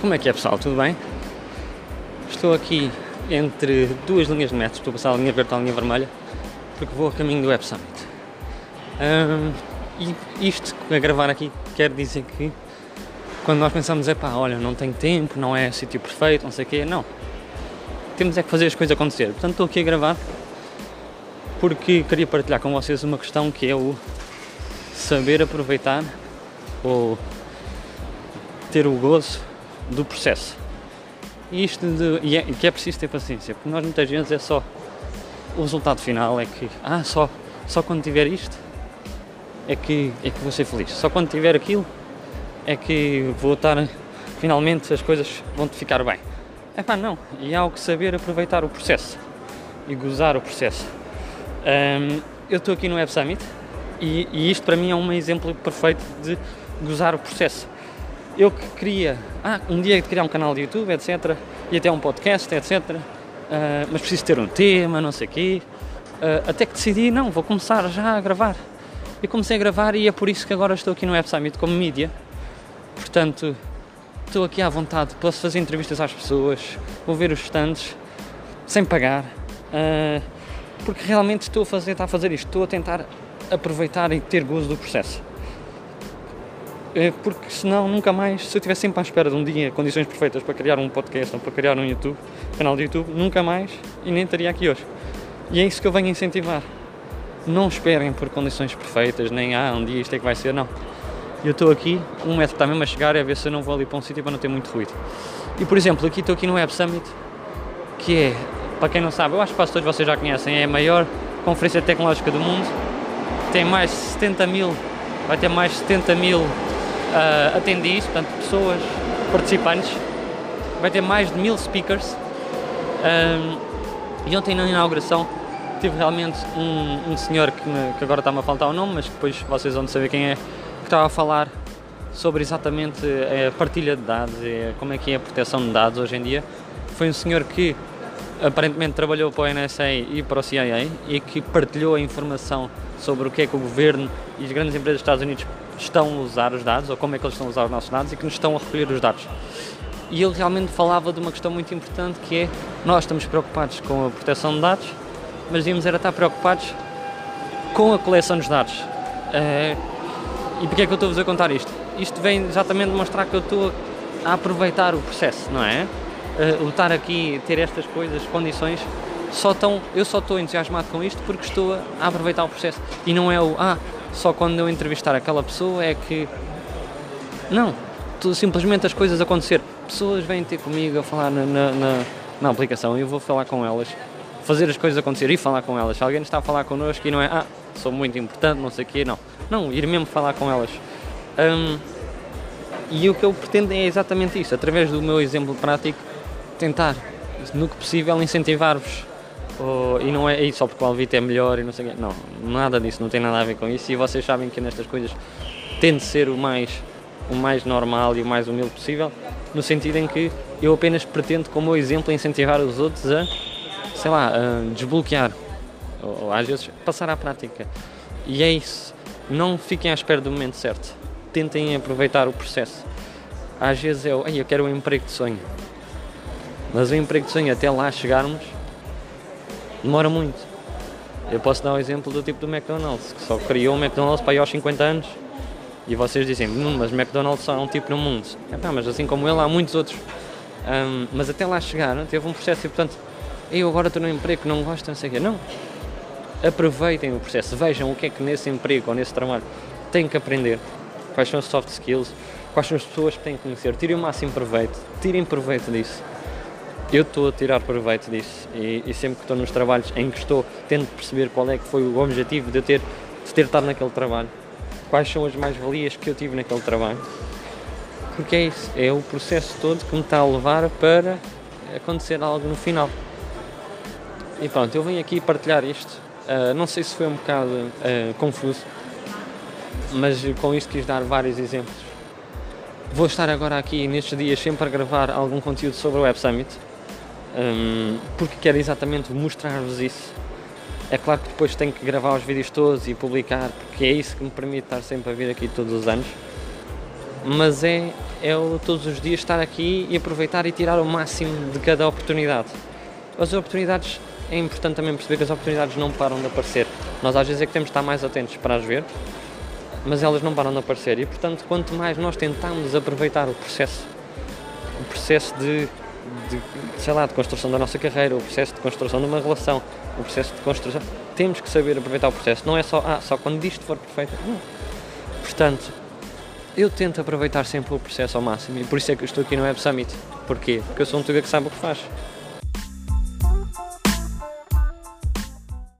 Como é que é pessoal? Tudo bem? Estou aqui entre duas linhas de metro, estou a passar a linha verde e a linha vermelha, porque vou a caminho do Web Summit. Um, e isto a gravar aqui quer dizer que quando nós pensamos, é pá, olha, não tenho tempo, não é sítio perfeito, não sei o quê, não. Temos é que fazer as coisas acontecer. Portanto, estou aqui a gravar porque queria partilhar com vocês uma questão que é o saber aproveitar ou ter o gozo do processo. E isto de, e é, que é preciso ter paciência, porque nós muitas vezes é só o resultado final é que ah, só, só quando tiver isto é que, é que vou ser feliz. Só quando tiver aquilo é que vou estar finalmente as coisas vão te ficar bem. É pá, não. E há o que saber aproveitar o processo e gozar o processo. Um, eu estou aqui no Web Summit e, e isto para mim é um exemplo perfeito de gozar o processo eu que queria, ah, um dia de criar um canal de YouTube, etc. E até um podcast, etc. Uh, ah, mas preciso ter um tema, não sei o quê. Uh, até que decidi, não, vou começar já a gravar. E comecei a gravar e é por isso que agora estou aqui no Web Summit como mídia. Portanto, estou aqui à vontade, posso fazer entrevistas às pessoas, vou ver os stands, sem pagar. Uh, porque realmente estou a fazer, estou a fazer isto, estou a tentar aproveitar e ter gozo do processo. É porque senão nunca mais, se eu estivesse sempre à espera de um dia condições perfeitas para criar um podcast ou para criar um YouTube, canal de YouTube, nunca mais e nem estaria aqui hoje. E é isso que eu venho incentivar. Não esperem por condições perfeitas, nem ah, um dia isto é que vai ser, não. Eu estou aqui, um metro está mesmo a chegar, é a ver se eu não vou ali para um sítio para não ter muito ruído. E por exemplo, aqui estou aqui no Web Summit, que é, para quem não sabe, eu acho que quase todos vocês já conhecem, é a maior conferência tecnológica do mundo, tem mais de 70 mil, vai ter mais de 70 mil uh, attendees, portanto, pessoas participantes. Vai ter mais de mil speakers. Um, e ontem na inauguração tive realmente um, um senhor que, me, que agora está-me a faltar o nome, mas que depois vocês vão saber quem é, que estava a falar sobre exatamente a partilha de dados e como é que é a proteção de dados hoje em dia. Foi um senhor que aparentemente trabalhou para o NSA e para o CIA e que partilhou a informação sobre o que é que o governo e as grandes empresas dos Estados Unidos estão a usar os dados, ou como é que eles estão a usar os nossos dados e que nos estão a recolher os dados. E ele realmente falava de uma questão muito importante que é nós estamos preocupados com a proteção de dados, mas devíamos era estar preocupados com a coleção dos dados. Uh, e porquê é que eu estou-vos a contar isto? Isto vem exatamente demonstrar que eu estou a aproveitar o processo, não é? Uh, o estar aqui, ter estas coisas, condições, só tão, eu só estou entusiasmado com isto porque estou a aproveitar o processo. E não é o, ah, só quando eu entrevistar aquela pessoa é que. Não, simplesmente as coisas acontecer. Pessoas vêm ter comigo a falar na, na, na, na aplicação e eu vou falar com elas, fazer as coisas acontecer e falar com elas. Se alguém está a falar connosco e não é, ah, sou muito importante, não sei o quê, não. Não, ir mesmo falar com elas. Um, e o que eu pretendo é exatamente isso, através do meu exemplo prático, tentar, no que possível, incentivar-vos ou, e não é, só porque o Alvito é melhor e não sei o quê. Não, nada disso, não tem nada a ver com isso. E vocês sabem que nestas coisas tende ser o mais, o mais normal e o mais humilde possível, no sentido em que eu apenas pretendo, como exemplo, incentivar os outros a, sei lá, a desbloquear, ou, ou às vezes passar à prática. E é isso. Não fiquem à espera do momento certo. Tentem aproveitar o processo. Às vezes é o, eu quero um emprego de sonho. Mas o emprego de sonho, até lá chegarmos, demora muito. Eu posso dar o um exemplo do tipo do McDonald's, que só criou o McDonald's para ir aos 50 anos. E vocês dizem, hum, mas McDonald's só é um tipo no mundo. É, pá, mas assim como ele, há muitos outros. Um, mas até lá chegar, teve um processo e, portanto, eu agora estou num emprego que não gosto, não sei o quê. Não. Aproveitem o processo, vejam o que é que nesse emprego ou nesse trabalho têm que aprender, quais são as soft skills, quais são as pessoas que têm que conhecer. Tirem o máximo proveito, tirem proveito disso eu estou a tirar proveito disso e, e, sempre que estou nos trabalhos em que estou, tento perceber qual é que foi o objetivo de eu ter, de ter estado naquele trabalho, quais são as mais-valias que eu tive naquele trabalho, porque é isso, é o processo todo que me está a levar para acontecer algo no final. E pronto, eu vim aqui partilhar isto, uh, não sei se foi um bocado uh, confuso, mas com isto quis dar vários exemplos. Vou estar agora aqui nestes dias sempre a gravar algum conteúdo sobre o Web Summit um, porque quero exatamente mostrar-vos isso. É claro que depois tenho que gravar os vídeos todos e publicar, porque é isso que me permite estar sempre a vir aqui todos os anos. Mas é, é o todos os dias estar aqui e aproveitar e tirar o máximo de cada oportunidade. As oportunidades, é importante também perceber que as oportunidades não param de aparecer. Nós às vezes é que temos de estar mais atentos para as ver, mas elas não param de aparecer e, portanto, quanto mais nós tentamos aproveitar o processo, o processo de, de, sei lá, de construção da nossa carreira, o processo de construção de uma relação, o processo de construção, temos que saber aproveitar o processo. Não é só, ah, só quando isto for perfeito. Não. Portanto, eu tento aproveitar sempre o processo ao máximo e por isso é que eu estou aqui no Web Summit. Porquê? Porque eu sou um tuga que sabe o que faz.